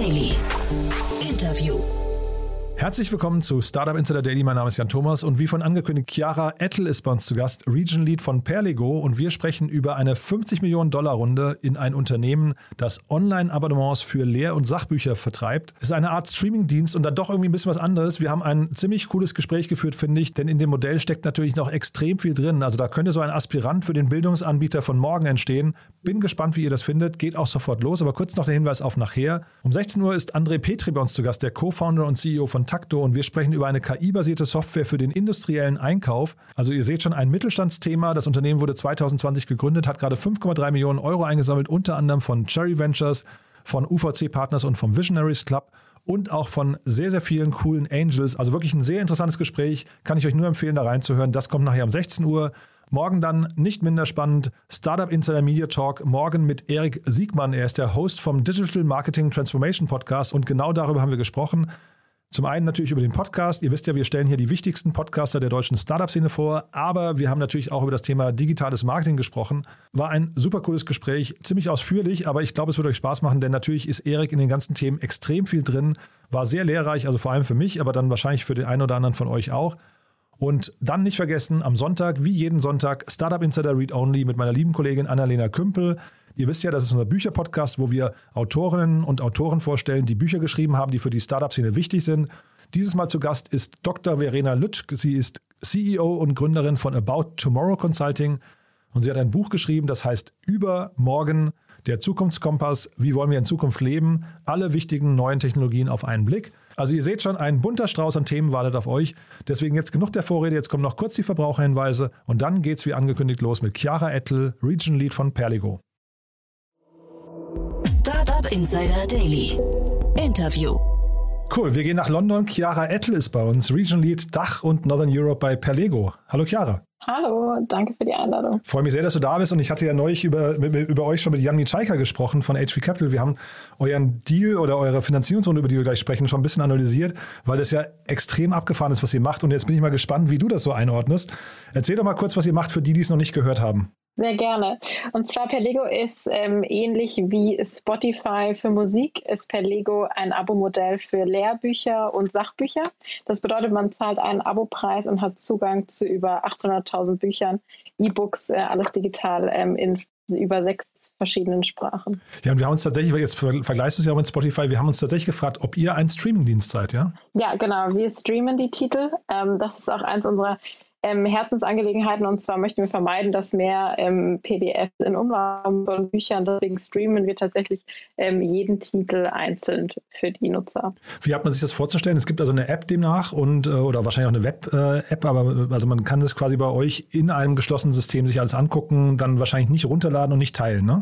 Daily. Herzlich willkommen zu Startup Insider Daily. Mein Name ist Jan Thomas und wie von angekündigt, Chiara Ettel ist bei uns zu Gast, Region Lead von Perligo und wir sprechen über eine 50 Millionen Dollar Runde in ein Unternehmen, das Online-Abonnements für Lehr- und Sachbücher vertreibt. Es ist eine Art Streaming-Dienst und dann doch irgendwie ein bisschen was anderes. Wir haben ein ziemlich cooles Gespräch geführt, finde ich, denn in dem Modell steckt natürlich noch extrem viel drin. Also da könnte so ein Aspirant für den Bildungsanbieter von morgen entstehen. Bin gespannt, wie ihr das findet. Geht auch sofort los, aber kurz noch der Hinweis auf nachher. Um 16 Uhr ist André Petri bei uns zu Gast, der Co-Founder und CEO von Takto und wir sprechen über eine KI-basierte Software für den industriellen Einkauf. Also ihr seht schon ein Mittelstandsthema. Das Unternehmen wurde 2020 gegründet, hat gerade 5,3 Millionen Euro eingesammelt, unter anderem von Cherry Ventures, von UVC Partners und vom Visionaries Club und auch von sehr, sehr vielen coolen Angels. Also wirklich ein sehr interessantes Gespräch. Kann ich euch nur empfehlen, da reinzuhören. Das kommt nachher um 16 Uhr. Morgen dann nicht minder spannend Startup Insider Media Talk. Morgen mit Erik Siegmann. Er ist der Host vom Digital Marketing Transformation Podcast und genau darüber haben wir gesprochen. Zum einen natürlich über den Podcast. Ihr wisst ja, wir stellen hier die wichtigsten Podcaster der deutschen Startup-Szene vor, aber wir haben natürlich auch über das Thema digitales Marketing gesprochen. War ein super cooles Gespräch, ziemlich ausführlich, aber ich glaube, es wird euch Spaß machen, denn natürlich ist Erik in den ganzen Themen extrem viel drin. War sehr lehrreich, also vor allem für mich, aber dann wahrscheinlich für den einen oder anderen von euch auch. Und dann nicht vergessen, am Sonntag, wie jeden Sonntag, Startup Insider Read Only mit meiner lieben Kollegin Annalena Kümpel. Ihr wisst ja, das ist unser Bücherpodcast, wo wir Autorinnen und Autoren vorstellen, die Bücher geschrieben haben, die für die Startup-Szene wichtig sind. Dieses Mal zu Gast ist Dr. Verena Lütsch. Sie ist CEO und Gründerin von About Tomorrow Consulting. Und sie hat ein Buch geschrieben, das heißt Übermorgen, der Zukunftskompass. Wie wollen wir in Zukunft leben? Alle wichtigen neuen Technologien auf einen Blick. Also ihr seht schon, ein bunter Strauß an Themen wartet auf euch. Deswegen jetzt genug der Vorrede. Jetzt kommen noch kurz die Verbraucherhinweise. Und dann geht's wie angekündigt los mit Chiara Ettel, Region Lead von Perligo. Startup Insider Daily. Interview. Cool, wir gehen nach London. Chiara Ettel ist bei uns, Region Lead Dach und Northern Europe bei Perlego. Hallo Chiara. Hallo, danke für die Einladung. Freue mich sehr, dass du da bist und ich hatte ja neulich über, über euch schon mit Jan Mitschaika gesprochen von HV Capital. Wir haben euren Deal oder eure Finanzierungsrunde, über die wir gleich sprechen, schon ein bisschen analysiert, weil das ja extrem abgefahren ist, was ihr macht und jetzt bin ich mal gespannt, wie du das so einordnest. Erzähl doch mal kurz, was ihr macht für die, die es noch nicht gehört haben. Sehr gerne. Und zwar Perlego ist ähm, ähnlich wie Spotify für Musik, ist Perlego ein Abo-Modell für Lehrbücher und Sachbücher. Das bedeutet, man zahlt einen Abopreis und hat Zugang zu über 800.000 Büchern, E-Books, äh, alles digital ähm, in über sechs verschiedenen Sprachen. Ja, und wir haben uns tatsächlich, jetzt vergleichst du es ja auch mit Spotify, wir haben uns tatsächlich gefragt, ob ihr ein Streamingdienst seid, ja? Ja, genau. Wir streamen die Titel. Ähm, das ist auch eins unserer ähm, Herzensangelegenheiten. Und zwar möchten wir vermeiden, dass mehr ähm, PDFs in Umlauf von Büchern. Deswegen streamen wir tatsächlich ähm, jeden Titel einzeln für die Nutzer. Wie hat man sich das vorzustellen? Es gibt also eine App demnach und äh, oder wahrscheinlich auch eine Web-App, aber also man kann das quasi bei euch in einem geschlossenen System sich alles angucken, dann wahrscheinlich nicht runterladen und nicht teilen, ne?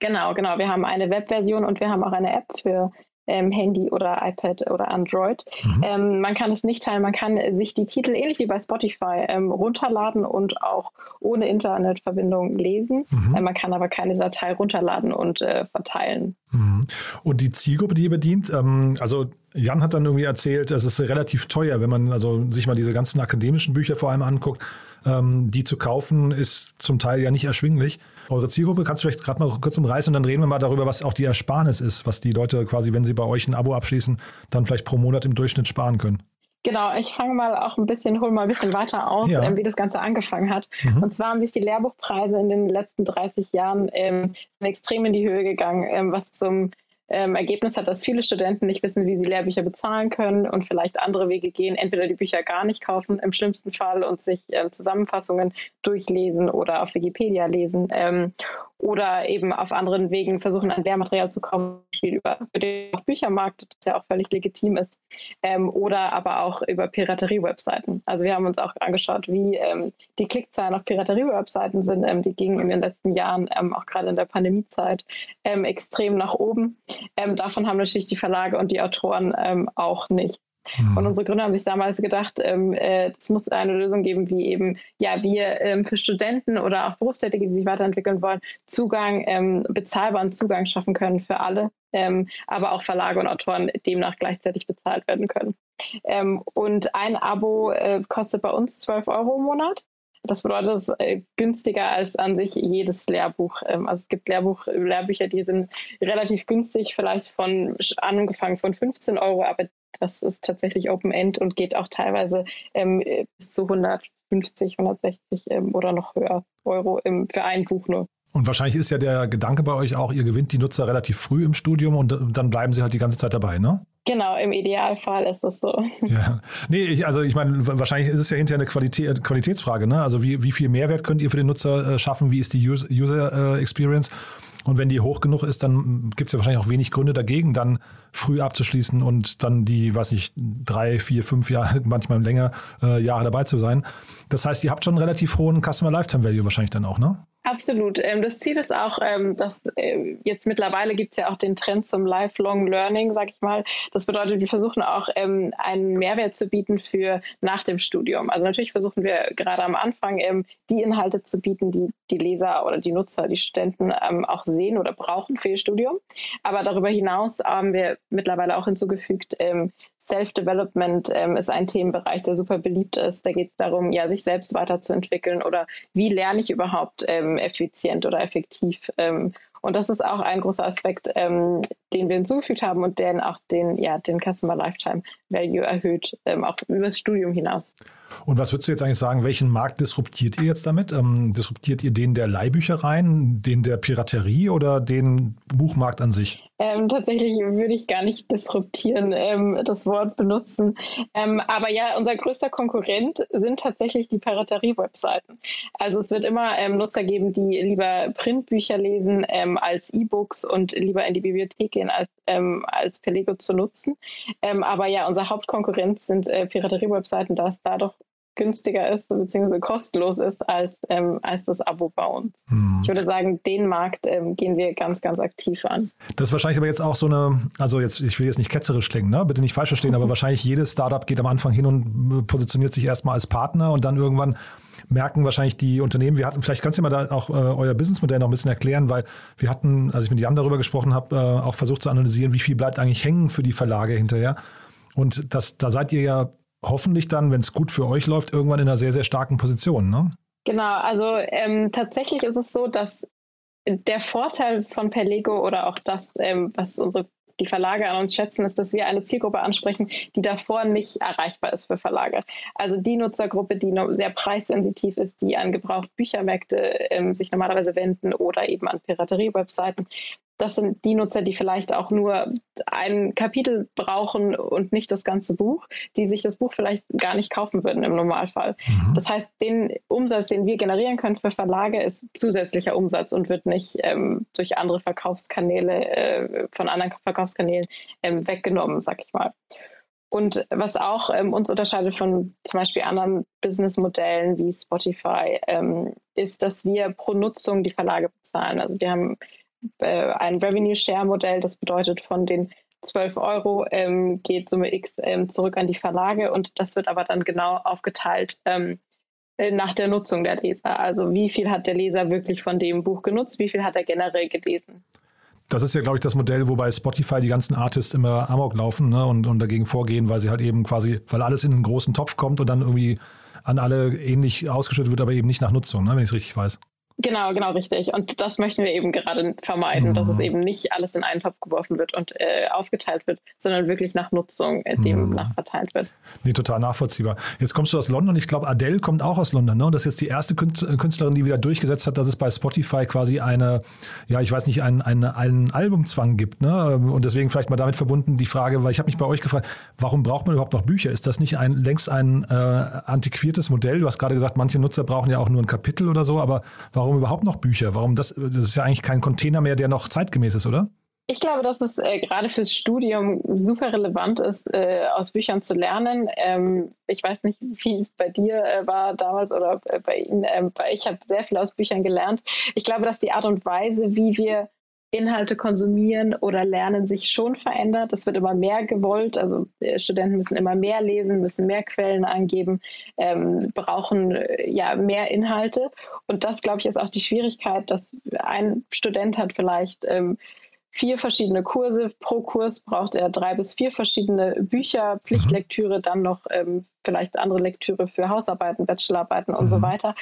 Genau, genau. Wir haben eine Webversion und wir haben auch eine App für ähm, Handy oder iPad oder Android. Mhm. Ähm, man kann es nicht teilen, man kann sich die Titel ähnlich wie bei Spotify ähm, runterladen und auch ohne Internetverbindung lesen. Mhm. Äh, man kann aber keine Datei runterladen und äh, verteilen. Mhm. Und die Zielgruppe, die ihr bedient, ähm, also Jan hat dann irgendwie erzählt, es ist relativ teuer, wenn man also sich mal diese ganzen akademischen Bücher vor allem anguckt. Ähm, die zu kaufen ist zum Teil ja nicht erschwinglich. Eure Zielgruppe kannst du vielleicht gerade mal kurz umreißen und dann reden wir mal darüber, was auch die Ersparnis ist, was die Leute quasi, wenn sie bei euch ein Abo abschließen, dann vielleicht pro Monat im Durchschnitt sparen können. Genau, ich fange mal auch ein bisschen, hole mal ein bisschen weiter aus, ja. ähm, wie das Ganze angefangen hat. Mhm. Und zwar haben sich die Lehrbuchpreise in den letzten 30 Jahren ähm, extrem in die Höhe gegangen, ähm, was zum ähm, Ergebnis hat, dass viele Studenten nicht wissen, wie sie Lehrbücher bezahlen können und vielleicht andere Wege gehen, entweder die Bücher gar nicht kaufen im schlimmsten Fall und sich ähm, Zusammenfassungen durchlesen oder auf Wikipedia lesen. Ähm, oder eben auf anderen Wegen versuchen, an Lehrmaterial zu kommen, über den Büchermarkt, das ja auch völlig legitim ist, ähm, oder aber auch über Piraterie-Webseiten. Also wir haben uns auch angeschaut, wie ähm, die Klickzahlen auf Piraterie-Webseiten sind. Ähm, die gingen in den letzten Jahren, ähm, auch gerade in der Pandemiezeit, ähm, extrem nach oben. Ähm, davon haben natürlich die Verlage und die Autoren auch nicht. Mhm. Und unsere Gründer haben sich damals gedacht, ähm, äh, es muss eine Lösung geben, wie eben, ja, wir ähm, für Studenten oder auch Berufstätige, die sich weiterentwickeln wollen, Zugang, ähm, bezahlbaren Zugang schaffen können für alle, ähm, aber auch Verlage und Autoren demnach gleichzeitig bezahlt werden können. Ähm, und ein Abo äh, kostet bei uns 12 Euro im Monat. Das bedeutet, es ist äh, günstiger als an sich jedes Lehrbuch. Ähm, also es gibt Lehrbuch, Lehrbücher, die sind relativ günstig, vielleicht von angefangen von 15 Euro, aber das ist tatsächlich Open End und geht auch teilweise ähm, bis zu 150, 160 ähm, oder noch höher Euro im, für ein Buch nur. Und wahrscheinlich ist ja der Gedanke bei euch auch, ihr gewinnt die Nutzer relativ früh im Studium und dann bleiben sie halt die ganze Zeit dabei, ne? Genau, im Idealfall ist das so. Ja, nee, ich, also ich meine, wahrscheinlich ist es ja hinterher eine Qualität, Qualitätsfrage, ne? Also wie, wie viel Mehrwert könnt ihr für den Nutzer äh, schaffen? Wie ist die User, User äh, Experience? Und wenn die hoch genug ist, dann gibt es ja wahrscheinlich auch wenig Gründe dagegen, dann früh abzuschließen und dann die, weiß nicht, drei, vier, fünf Jahre, manchmal länger äh, Jahre dabei zu sein. Das heißt, ihr habt schon einen relativ hohen Customer Lifetime Value wahrscheinlich dann auch, ne? Absolut. Ähm, das Ziel ist auch, ähm, dass äh, jetzt mittlerweile gibt es ja auch den Trend zum Lifelong Learning, sag ich mal. Das bedeutet, wir versuchen auch ähm, einen Mehrwert zu bieten für nach dem Studium. Also natürlich versuchen wir gerade am Anfang die Inhalte zu bieten, die die Leser oder die Nutzer, die Studenten auch sehen oder brauchen für ihr Studium. Aber darüber hinaus haben wir mittlerweile auch hinzugefügt, Self-Development ähm, ist ein Themenbereich, der super beliebt ist. Da geht es darum, ja, sich selbst weiterzuentwickeln oder wie lerne ich überhaupt ähm, effizient oder effektiv. Ähm, und das ist auch ein großer Aspekt, ähm, den wir hinzugefügt haben und der auch den, ja, den Customer Lifetime Value erhöht, ähm, auch über das Studium hinaus. Und was würdest du jetzt eigentlich sagen, welchen Markt disruptiert ihr jetzt damit? Ähm, disruptiert ihr den der Leihbüchereien, den der Piraterie oder den Buchmarkt an sich? Ähm, tatsächlich würde ich gar nicht disruptieren, ähm, das Wort benutzen. Ähm, aber ja, unser größter Konkurrent sind tatsächlich die Piraterie-Webseiten. Also es wird immer ähm, Nutzer geben, die lieber Printbücher lesen als E-Books und lieber in die Bibliothek gehen, als, ähm, als Pelego zu nutzen. aber ja, unser Hauptkonkurrent sind äh, Piraterie-Webseiten, da es dadurch günstiger ist bzw. kostenlos ist als, ähm, als das Abo bei uns. Hm. Ich würde sagen, den Markt ähm, gehen wir ganz, ganz aktiv an. Das ist wahrscheinlich aber jetzt auch so eine, also jetzt, ich will jetzt nicht ketzerisch klingen, ne? bitte nicht falsch verstehen, aber wahrscheinlich jedes Startup geht am Anfang hin und positioniert sich erstmal als Partner und dann irgendwann merken wahrscheinlich die Unternehmen, wir hatten, vielleicht kannst du mal da auch äh, euer Businessmodell noch ein bisschen erklären, weil wir hatten, als ich mit Jan darüber gesprochen habe, äh, auch versucht zu analysieren, wie viel bleibt eigentlich hängen für die Verlage hinterher. Und das, da seid ihr ja hoffentlich dann, wenn es gut für euch läuft, irgendwann in einer sehr, sehr starken Position, ne? Genau, also ähm, tatsächlich ist es so, dass der Vorteil von Perlego oder auch das, ähm, was unsere die Verlage an uns schätzen, ist, dass wir eine Zielgruppe ansprechen, die davor nicht erreichbar ist für Verlage. Also die Nutzergruppe, die sehr preissensitiv ist, die an gebraucht Büchermärkte ähm, sich normalerweise wenden oder eben an Piraterie-Webseiten das sind die Nutzer, die vielleicht auch nur ein Kapitel brauchen und nicht das ganze Buch, die sich das Buch vielleicht gar nicht kaufen würden im Normalfall. Mhm. Das heißt, den Umsatz, den wir generieren können für Verlage, ist zusätzlicher Umsatz und wird nicht ähm, durch andere Verkaufskanäle, äh, von anderen Verkaufskanälen ähm, weggenommen, sag ich mal. Und was auch ähm, uns unterscheidet von zum Beispiel anderen Businessmodellen wie Spotify, ähm, ist, dass wir pro Nutzung die Verlage bezahlen. Also wir haben äh, ein Revenue Share Modell. Das bedeutet, von den 12 Euro ähm, geht Summe X ähm, zurück an die Verlage und das wird aber dann genau aufgeteilt ähm, äh, nach der Nutzung der Leser. Also wie viel hat der Leser wirklich von dem Buch genutzt, wie viel hat er generell gelesen. Das ist ja, glaube ich, das Modell, wobei Spotify die ganzen Artists immer amok laufen ne, und, und dagegen vorgehen, weil sie halt eben quasi, weil alles in einen großen Topf kommt und dann irgendwie an alle ähnlich ausgeschüttet wird, aber eben nicht nach Nutzung, ne, wenn ich es richtig weiß. Genau, genau, richtig. Und das möchten wir eben gerade vermeiden, mhm. dass es mhm. eben nicht alles in einen Topf geworfen wird und äh, aufgeteilt wird, sondern wirklich nach Nutzung äh, dem mhm. nach verteilt wird. Nee, total nachvollziehbar. Jetzt kommst du aus London. Ich glaube, Adele kommt auch aus London. Ne? Und das ist jetzt die erste äh, Künstlerin, die wieder durchgesetzt hat, dass es bei Spotify quasi eine, ja, ich weiß nicht, einen, einen, einen Albumzwang gibt. Ne? Und deswegen vielleicht mal damit verbunden die Frage, weil ich habe mich bei euch gefragt, warum braucht man überhaupt noch Bücher? Ist das nicht ein, längst ein äh, antiquiertes Modell? Du hast gerade gesagt, manche Nutzer brauchen ja auch nur ein Kapitel oder so, aber warum warum überhaupt noch Bücher? Warum das? Das ist ja eigentlich kein Container mehr, der noch zeitgemäß ist, oder? Ich glaube, dass es äh, gerade fürs Studium super relevant ist, äh, aus Büchern zu lernen. Ähm, ich weiß nicht, wie es bei dir äh, war damals oder äh, bei Ihnen. Ähm, ich habe sehr viel aus Büchern gelernt. Ich glaube, dass die Art und Weise, wie wir Inhalte konsumieren oder lernen, sich schon verändert. Es wird immer mehr gewollt. Also äh, Studenten müssen immer mehr lesen, müssen mehr Quellen angeben, ähm, brauchen äh, ja mehr Inhalte. Und das, glaube ich, ist auch die Schwierigkeit, dass ein Student hat vielleicht ähm, vier verschiedene Kurse. Pro Kurs braucht er drei bis vier verschiedene Bücher, Pflichtlektüre, dann noch ähm, vielleicht andere Lektüre für Hausarbeiten, Bachelorarbeiten und mhm. so weiter.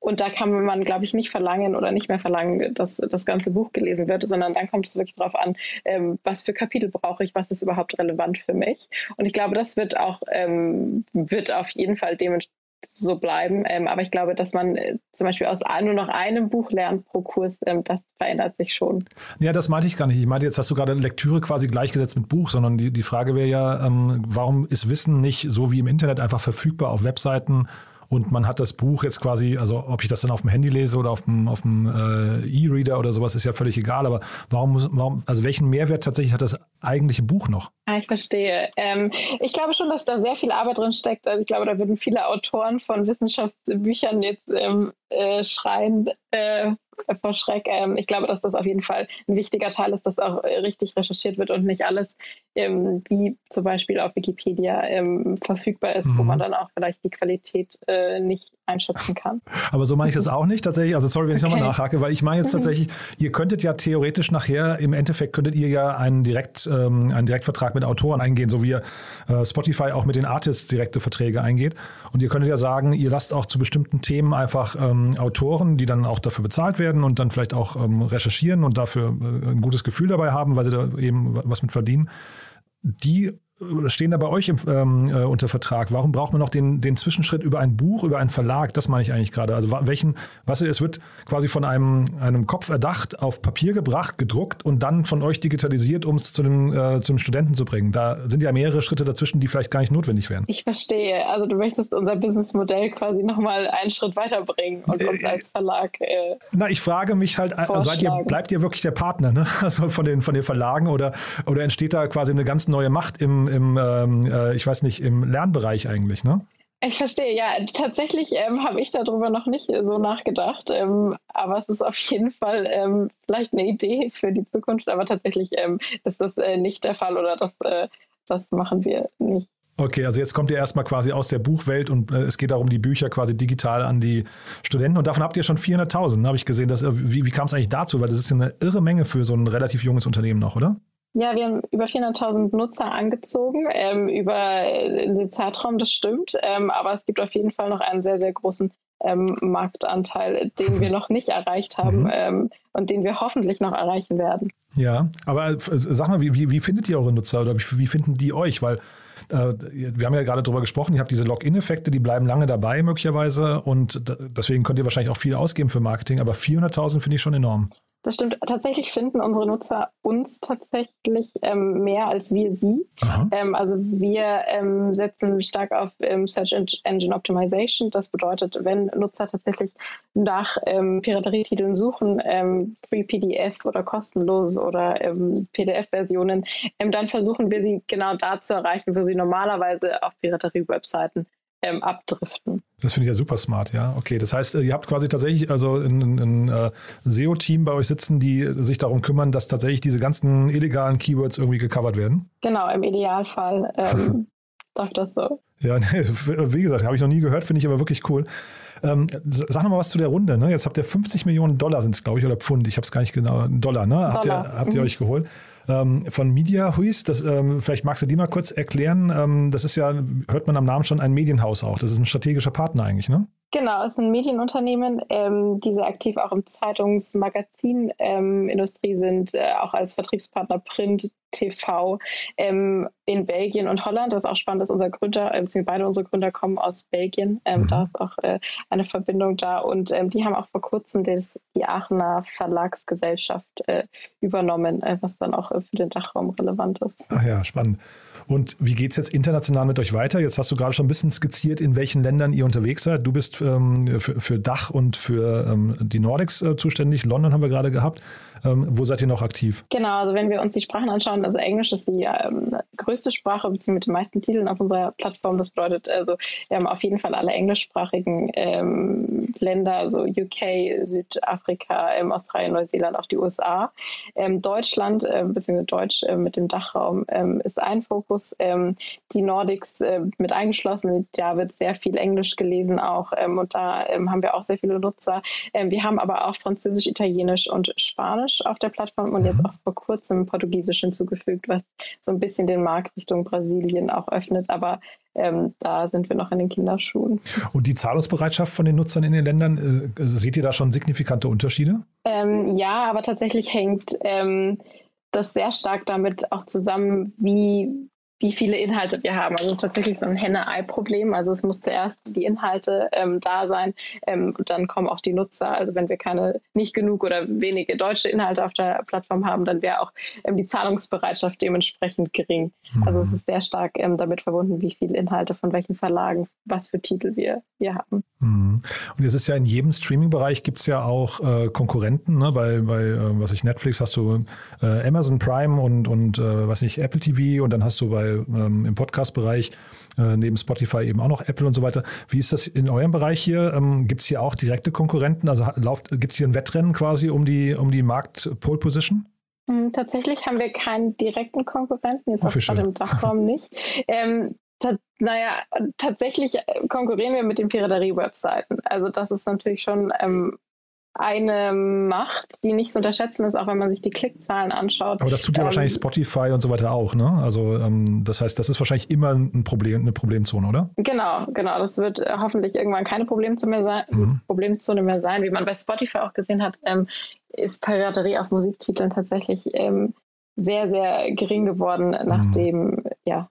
Und da kann man, glaube ich, nicht verlangen oder nicht mehr verlangen, dass das ganze Buch gelesen wird, sondern dann kommt es wirklich darauf an, ähm, was für Kapitel brauche ich, was ist überhaupt relevant für mich. Und ich glaube, das wird auch, ähm, wird auf jeden Fall dementsprechend so bleiben. Ähm, aber ich glaube, dass man äh, zum Beispiel aus nur noch einem Buch lernt pro Kurs, ähm, das verändert sich schon. Ja, das meinte ich gar nicht. Ich meinte, jetzt hast du gerade Lektüre quasi gleichgesetzt mit Buch, sondern die, die Frage wäre ja, ähm, warum ist Wissen nicht so wie im Internet einfach verfügbar auf Webseiten und man hat das Buch jetzt quasi, also ob ich das dann auf dem Handy lese oder auf dem, auf dem äh, E-Reader oder sowas, ist ja völlig egal. Aber warum warum, also welchen Mehrwert tatsächlich hat das eigentliche Buch noch? Ah, ich verstehe. Ähm, ich glaube schon, dass da sehr viel Arbeit drin steckt. Also ich glaube, da würden viele Autoren von Wissenschaftsbüchern jetzt ähm, äh, schreien, äh, vor Schreck. Ähm, ich glaube, dass das auf jeden Fall ein wichtiger Teil ist, dass auch äh, richtig recherchiert wird und nicht alles ähm, wie zum Beispiel auf Wikipedia ähm, verfügbar ist, mhm. wo man dann auch vielleicht die Qualität äh, nicht einschätzen kann. Aber so meine ich das auch nicht tatsächlich. Also sorry, wenn ich okay. nochmal nachhake, weil ich meine jetzt tatsächlich, ihr könntet ja theoretisch nachher, im Endeffekt könntet ihr ja einen, Direkt, ähm, einen Direktvertrag mit Autoren eingehen, so wie äh, Spotify auch mit den Artists direkte Verträge eingeht. Und ihr könntet ja sagen, ihr lasst auch zu bestimmten Themen einfach ähm, Autoren, die dann auch dafür bezahlt werden und dann vielleicht auch ähm, recherchieren und dafür äh, ein gutes Gefühl dabei haben, weil sie da eben was mit verdienen, die stehen da bei euch im, ähm, äh, unter Vertrag? Warum braucht man noch den, den Zwischenschritt über ein Buch, über einen Verlag? Das meine ich eigentlich gerade. Also welchen, was es wird quasi von einem, einem Kopf erdacht, auf Papier gebracht, gedruckt und dann von euch digitalisiert, um es zu dem, äh, zum Studenten zu bringen. Da sind ja mehrere Schritte dazwischen, die vielleicht gar nicht notwendig wären. Ich verstehe. Also du möchtest unser Businessmodell quasi nochmal einen Schritt weiterbringen und uns äh, als Verlag. Äh, Na, ich frage mich halt, äh, seid ihr, bleibt ihr wirklich der Partner, ne? Also von den, von den Verlagen oder, oder entsteht da quasi eine ganz neue Macht im im, ähm, äh, ich weiß nicht, im Lernbereich eigentlich, ne? Ich verstehe, ja, tatsächlich ähm, habe ich darüber noch nicht so nachgedacht, ähm, aber es ist auf jeden Fall ähm, vielleicht eine Idee für die Zukunft, aber tatsächlich ähm, ist das äh, nicht der Fall oder das, äh, das machen wir nicht. Okay, also jetzt kommt ihr erstmal quasi aus der Buchwelt und äh, es geht darum, die Bücher quasi digital an die Studenten und davon habt ihr schon 400.000, habe ich gesehen. Dass, äh, wie wie kam es eigentlich dazu? Weil das ist ja eine irre Menge für so ein relativ junges Unternehmen noch, oder? Ja, wir haben über 400.000 Nutzer angezogen ähm, über den Zeitraum, das stimmt. Ähm, aber es gibt auf jeden Fall noch einen sehr, sehr großen ähm, Marktanteil, den wir noch nicht erreicht haben mhm. ähm, und den wir hoffentlich noch erreichen werden. Ja, aber äh, sag mal, wie, wie, wie findet ihr eure Nutzer oder wie, wie finden die euch? Weil äh, wir haben ja gerade darüber gesprochen, ihr habt diese Login-Effekte, die bleiben lange dabei möglicherweise und deswegen könnt ihr wahrscheinlich auch viel ausgeben für Marketing, aber 400.000 finde ich schon enorm. Das stimmt. Tatsächlich finden unsere Nutzer uns tatsächlich ähm, mehr als wir sie. Ähm, also wir ähm, setzen stark auf ähm, Search Engine Optimization. Das bedeutet, wenn Nutzer tatsächlich nach ähm, Piraterietiteln suchen, ähm, Free PDF oder kostenlos oder PDF-Versionen, dann versuchen wir sie genau da zu erreichen, wo sie normalerweise auf Piraterie-Webseiten ähm, abdriften. Das finde ich ja super smart, ja. Okay, das heißt, ihr habt quasi tatsächlich also ein, ein, äh, SEO-Team bei euch sitzen, die sich darum kümmern, dass tatsächlich diese ganzen illegalen Keywords irgendwie gecovert werden? Genau, im Idealfall ähm, darf das so. Ja, wie gesagt, habe ich noch nie gehört, finde ich aber wirklich cool. Ähm, sag noch mal was zu der Runde. Ne? Jetzt habt ihr 50 Millionen Dollar sind es, glaube ich, oder Pfund. Ich habe es gar nicht genau. Dollar, ne? Dollar. Habt, ihr, habt ihr mhm. euch geholt ähm, von Media Huis. Das, ähm, vielleicht magst du die mal kurz erklären. Ähm, das ist ja, hört man am Namen schon, ein Medienhaus auch. Das ist ein strategischer Partner eigentlich, ne? Genau, es ist ein Medienunternehmen, ähm, die sehr aktiv auch im Zeitungs-Magazin-Industrie ähm, sind, äh, auch als Vertriebspartner Print, TV ähm, in Belgien und Holland. Das ist auch spannend, dass unser Gründer, äh, beziehungsweise beide unsere Gründer kommen aus Belgien. Ähm, mhm. Da ist auch äh, eine Verbindung da. Und ähm, die haben auch vor kurzem des, die Aachener Verlagsgesellschaft äh, übernommen, äh, was dann auch äh, für den Dachraum relevant ist. Ach ja, spannend. Und wie geht es jetzt international mit euch weiter? Jetzt hast du gerade schon ein bisschen skizziert, in welchen Ländern ihr unterwegs seid. Du bist ähm, für, für, Dach und für ähm, die Nordics äh, zuständig. London haben wir gerade gehabt. Ähm, wo seid ihr noch aktiv? Genau, also wenn wir uns die Sprachen anschauen, also Englisch ist die ähm, größte Sprache, beziehungsweise mit den meisten Titeln auf unserer Plattform. Das bedeutet also, wir haben auf jeden Fall alle englischsprachigen ähm, Länder, also UK, Südafrika, ähm, Australien, Neuseeland, auch die USA. Ähm, Deutschland, äh, beziehungsweise Deutsch äh, mit dem Dachraum ähm, ist ein Fokus die Nordics äh, mit eingeschlossen. Da wird sehr viel Englisch gelesen auch und da haben wir auch sehr viele Nutzer. Wir haben aber auch Französisch, Italienisch und Spanisch auf der Plattform und jetzt mhm. auch vor kurzem Portugiesisch hinzugefügt, was so ein bisschen den Markt Richtung Brasilien auch öffnet. Aber ähm, da sind wir noch in den Kinderschuhen. Und die Zahlungsbereitschaft von den Nutzern in den Ländern, äh, seht ihr da schon signifikante Unterschiede? Ähm, ja, aber tatsächlich hängt ähm, das sehr stark damit auch zusammen, wie wie viele Inhalte wir haben. Also es ist tatsächlich so ein Henne-Ei-Problem. Also es muss zuerst die Inhalte ähm, da sein ähm, dann kommen auch die Nutzer. Also wenn wir keine, nicht genug oder wenige deutsche Inhalte auf der Plattform haben, dann wäre auch ähm, die Zahlungsbereitschaft dementsprechend gering. Mhm. Also es ist sehr stark ähm, damit verbunden, wie viele Inhalte von welchen Verlagen, was für Titel wir, wir haben. Mhm. Und es ist ja in jedem Streaming-Bereich gibt es ja auch äh, Konkurrenten, ne? bei, bei äh, was ich Netflix hast du äh, Amazon Prime und, und äh, was nicht, Apple TV und dann hast du bei ähm, im Podcast-Bereich äh, neben Spotify eben auch noch Apple und so weiter. Wie ist das in eurem Bereich hier? Ähm, gibt es hier auch direkte Konkurrenten? Also gibt es hier ein Wettrennen quasi um die, um die Markt-Pole-Position? Hm, tatsächlich haben wir keinen direkten Konkurrenten, jetzt auch gerade im Dachraum nicht. Ähm, naja, tatsächlich konkurrieren wir mit den Piraterie-Webseiten. Also das ist natürlich schon ähm, eine Macht, die nicht zu unterschätzen ist, auch wenn man sich die Klickzahlen anschaut. Aber das tut ja ähm, wahrscheinlich Spotify und so weiter auch, ne? Also ähm, das heißt, das ist wahrscheinlich immer ein Problem, eine Problemzone, oder? Genau, genau. Das wird äh, hoffentlich irgendwann keine Problemzone mehr sein, mhm. Problemzone mehr sein. Wie man bei Spotify auch gesehen hat, ähm, ist Piraterie auf Musiktiteln tatsächlich ähm, sehr, sehr gering geworden, mhm. nachdem ja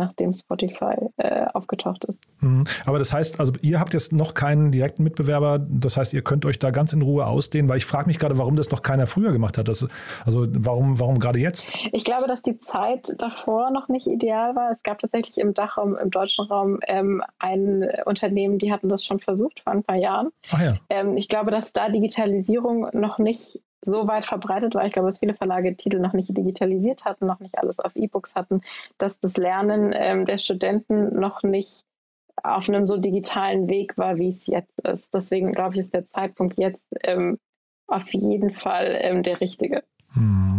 nachdem Spotify äh, aufgetaucht ist. Mhm. Aber das heißt, also ihr habt jetzt noch keinen direkten Mitbewerber, das heißt, ihr könnt euch da ganz in Ruhe ausdehnen, weil ich frage mich gerade, warum das noch keiner früher gemacht hat. Das, also warum, warum gerade jetzt? Ich glaube, dass die Zeit davor noch nicht ideal war. Es gab tatsächlich im Dachraum, im deutschen Raum ähm, ein Unternehmen, die hatten das schon versucht vor ein paar Jahren. Ja. Ähm, ich glaube, dass da Digitalisierung noch nicht so weit verbreitet war. Ich glaube, dass viele Verlage Titel noch nicht digitalisiert hatten, noch nicht alles auf E-Books hatten, dass das Lernen ähm, der Studenten noch nicht auf einem so digitalen Weg war, wie es jetzt ist. Deswegen glaube ich, ist der Zeitpunkt jetzt ähm, auf jeden Fall ähm, der richtige. Hm.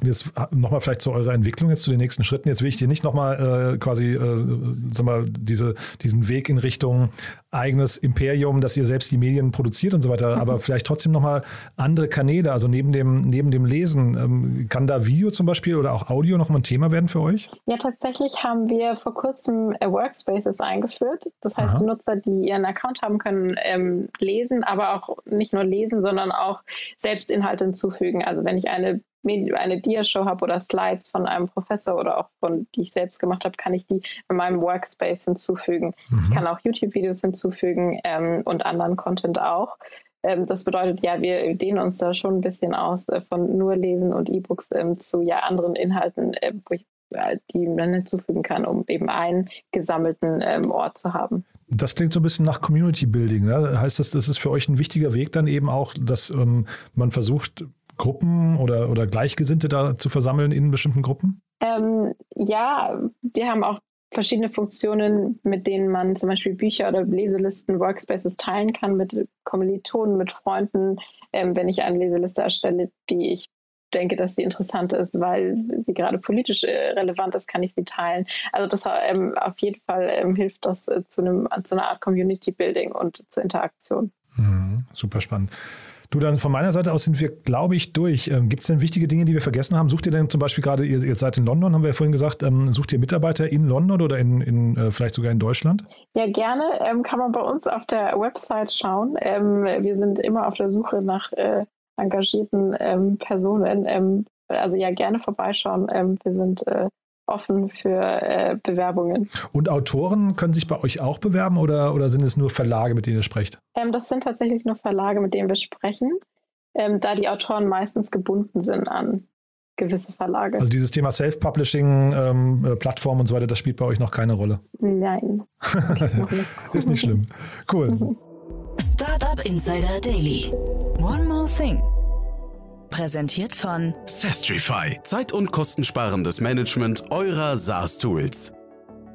Und jetzt nochmal vielleicht zu eurer Entwicklung, jetzt zu den nächsten Schritten. Jetzt will ich dir nicht nochmal äh, quasi, äh, sag mal, diese, diesen Weg in Richtung eigenes Imperium, dass ihr selbst die Medien produziert und so weiter, mhm. aber vielleicht trotzdem nochmal andere Kanäle, also neben dem, neben dem Lesen. Ähm, kann da Video zum Beispiel oder auch Audio nochmal ein Thema werden für euch? Ja, tatsächlich haben wir vor kurzem äh, Workspaces eingeführt. Das heißt, Aha. Nutzer, die ihren Account haben, können ähm, lesen, aber auch nicht nur lesen, sondern auch selbst Inhalte hinzufügen. Also wenn ich eine eine Dia-Show habe oder Slides von einem Professor oder auch von, die ich selbst gemacht habe, kann ich die in meinem Workspace hinzufügen. Mhm. Ich kann auch YouTube-Videos hinzufügen ähm, und anderen Content auch. Ähm, das bedeutet, ja, wir dehnen uns da schon ein bisschen aus äh, von nur Lesen und E-Books ähm, zu ja anderen Inhalten, äh, wo ich äh, die man hinzufügen kann, um eben einen gesammelten ähm, Ort zu haben. Das klingt so ein bisschen nach Community Building. Ne? Heißt das, das ist für euch ein wichtiger Weg dann eben auch, dass ähm, man versucht, Gruppen oder, oder Gleichgesinnte da zu versammeln in bestimmten Gruppen? Ähm, ja, wir haben auch verschiedene Funktionen, mit denen man zum Beispiel Bücher oder Leselisten, Workspaces teilen kann mit Kommilitonen, mit Freunden. Ähm, wenn ich eine Leseliste erstelle, die ich denke, dass sie interessant ist, weil sie gerade politisch äh, relevant ist, kann ich sie teilen. Also das ähm, auf jeden Fall ähm, hilft das äh, zu, einem, zu einer Art Community Building und zur Interaktion. Mhm, super spannend. Du, dann von meiner Seite aus sind wir, glaube ich, durch. Ähm, Gibt es denn wichtige Dinge, die wir vergessen haben? Sucht ihr denn zum Beispiel gerade, ihr, ihr seid in London, haben wir ja vorhin gesagt, ähm, sucht ihr Mitarbeiter in London oder in, in äh, vielleicht sogar in Deutschland? Ja, gerne. Ähm, kann man bei uns auf der Website schauen. Ähm, wir sind immer auf der Suche nach äh, engagierten ähm, Personen. Ähm, also ja, gerne vorbeischauen. wir sind äh, offen für äh, Bewerbungen. Und Autoren können sich bei euch auch bewerben oder, oder sind es nur Verlage, mit denen ihr sprecht? Ähm, das sind tatsächlich nur Verlage, mit denen wir sprechen, ähm, da die Autoren meistens gebunden sind an gewisse Verlage. Also dieses Thema Self-Publishing, ähm, äh, Plattform und so weiter, das spielt bei euch noch keine Rolle? Nein. Ist nicht schlimm. Cool. Startup Insider Daily. One more thing. Präsentiert von Sestrify. Zeit- und kostensparendes Management eurer SaaS-Tools.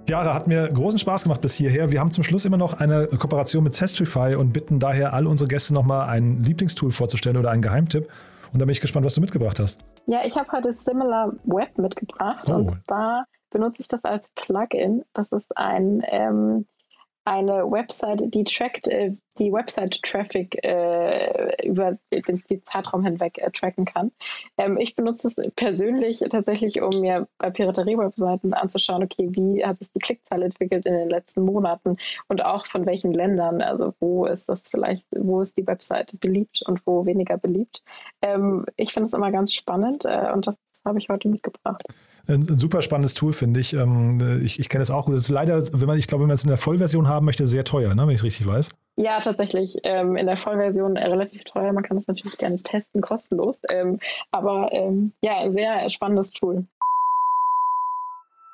Jara, hat mir großen Spaß gemacht bis hierher. Wir haben zum Schluss immer noch eine Kooperation mit Sestrify und bitten daher all unsere Gäste nochmal ein Lieblingstool vorzustellen oder einen Geheimtipp. Und da bin ich gespannt, was du mitgebracht hast. Ja, ich habe heute Similar Web mitgebracht. Oh. Und zwar benutze ich das als Plugin. Das ist ein ähm, eine Website, die trackt, äh, die Website-Traffic äh, über den, Zeitraum hinweg äh, tracken kann. Ähm, ich benutze es persönlich tatsächlich, um mir bei Piraterie-Webseiten anzuschauen, okay, wie hat sich die Klickzahl entwickelt in den letzten Monaten und auch von welchen Ländern, also wo ist das vielleicht, wo ist die Website beliebt und wo weniger beliebt. Ähm, ich finde es immer ganz spannend äh, und das habe ich heute mitgebracht. Ein, ein super spannendes Tool, finde ich. Ähm, ich. Ich kenne es auch gut. Es ist leider, wenn man, ich glaube, wenn man es in der Vollversion haben möchte, sehr teuer, ne, wenn ich es richtig weiß. Ja, tatsächlich. Ähm, in der Vollversion äh, relativ teuer. Man kann es natürlich gerne testen, kostenlos. Ähm, aber ähm, ja, sehr spannendes Tool.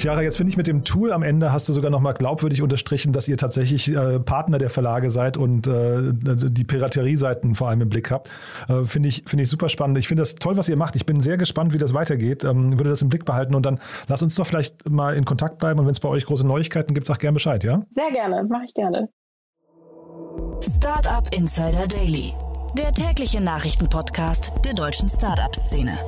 Chiara, jetzt finde ich mit dem Tool am Ende hast du sogar nochmal glaubwürdig unterstrichen, dass ihr tatsächlich äh, Partner der Verlage seid und äh, die Piraterie-Seiten vor allem im Blick habt. Äh, finde ich, finde ich super spannend. Ich finde das toll, was ihr macht. Ich bin sehr gespannt, wie das weitergeht. Ähm, würde das im Blick behalten und dann lass uns doch vielleicht mal in Kontakt bleiben und wenn es bei euch große Neuigkeiten gibt, sag gerne Bescheid, ja? Sehr gerne, mache ich gerne. Startup Insider Daily, der tägliche Nachrichtenpodcast der deutschen Startup-Szene.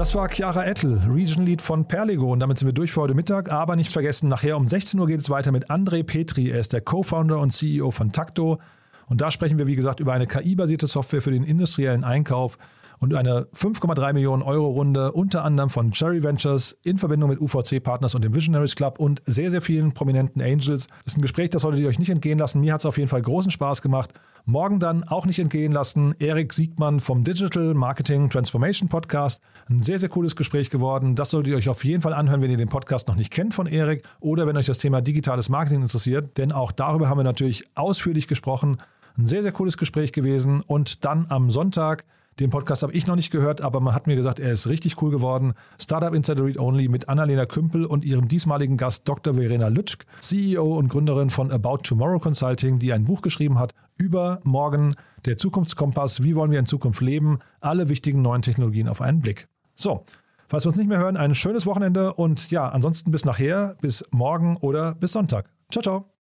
Das war Chiara Ettel, Region Lead von Perligo. Und damit sind wir durch für heute Mittag. Aber nicht vergessen, nachher um 16 Uhr geht es weiter mit André Petri. Er ist der Co-Founder und CEO von Takto. Und da sprechen wir, wie gesagt, über eine KI-basierte Software für den industriellen Einkauf und eine 5,3 Millionen Euro Runde unter anderem von Cherry Ventures in Verbindung mit UVC Partners und dem Visionaries Club und sehr, sehr vielen prominenten Angels. Das ist ein Gespräch, das solltet ihr euch nicht entgehen lassen. Mir hat es auf jeden Fall großen Spaß gemacht. Morgen dann auch nicht entgehen lassen. Erik Siegmann vom Digital Marketing Transformation Podcast. Ein sehr, sehr cooles Gespräch geworden. Das solltet ihr euch auf jeden Fall anhören, wenn ihr den Podcast noch nicht kennt von Erik oder wenn euch das Thema digitales Marketing interessiert. Denn auch darüber haben wir natürlich ausführlich gesprochen. Ein sehr, sehr cooles Gespräch gewesen. Und dann am Sonntag den Podcast habe ich noch nicht gehört, aber man hat mir gesagt, er ist richtig cool geworden. Startup Insider Read Only mit Annalena Kümpel und ihrem diesmaligen Gast Dr. Verena Lütschk, CEO und Gründerin von About Tomorrow Consulting, die ein Buch geschrieben hat über morgen, der Zukunftskompass, wie wollen wir in Zukunft leben, alle wichtigen neuen Technologien auf einen Blick. So, falls wir uns nicht mehr hören, ein schönes Wochenende und ja, ansonsten bis nachher, bis morgen oder bis Sonntag. Ciao, ciao.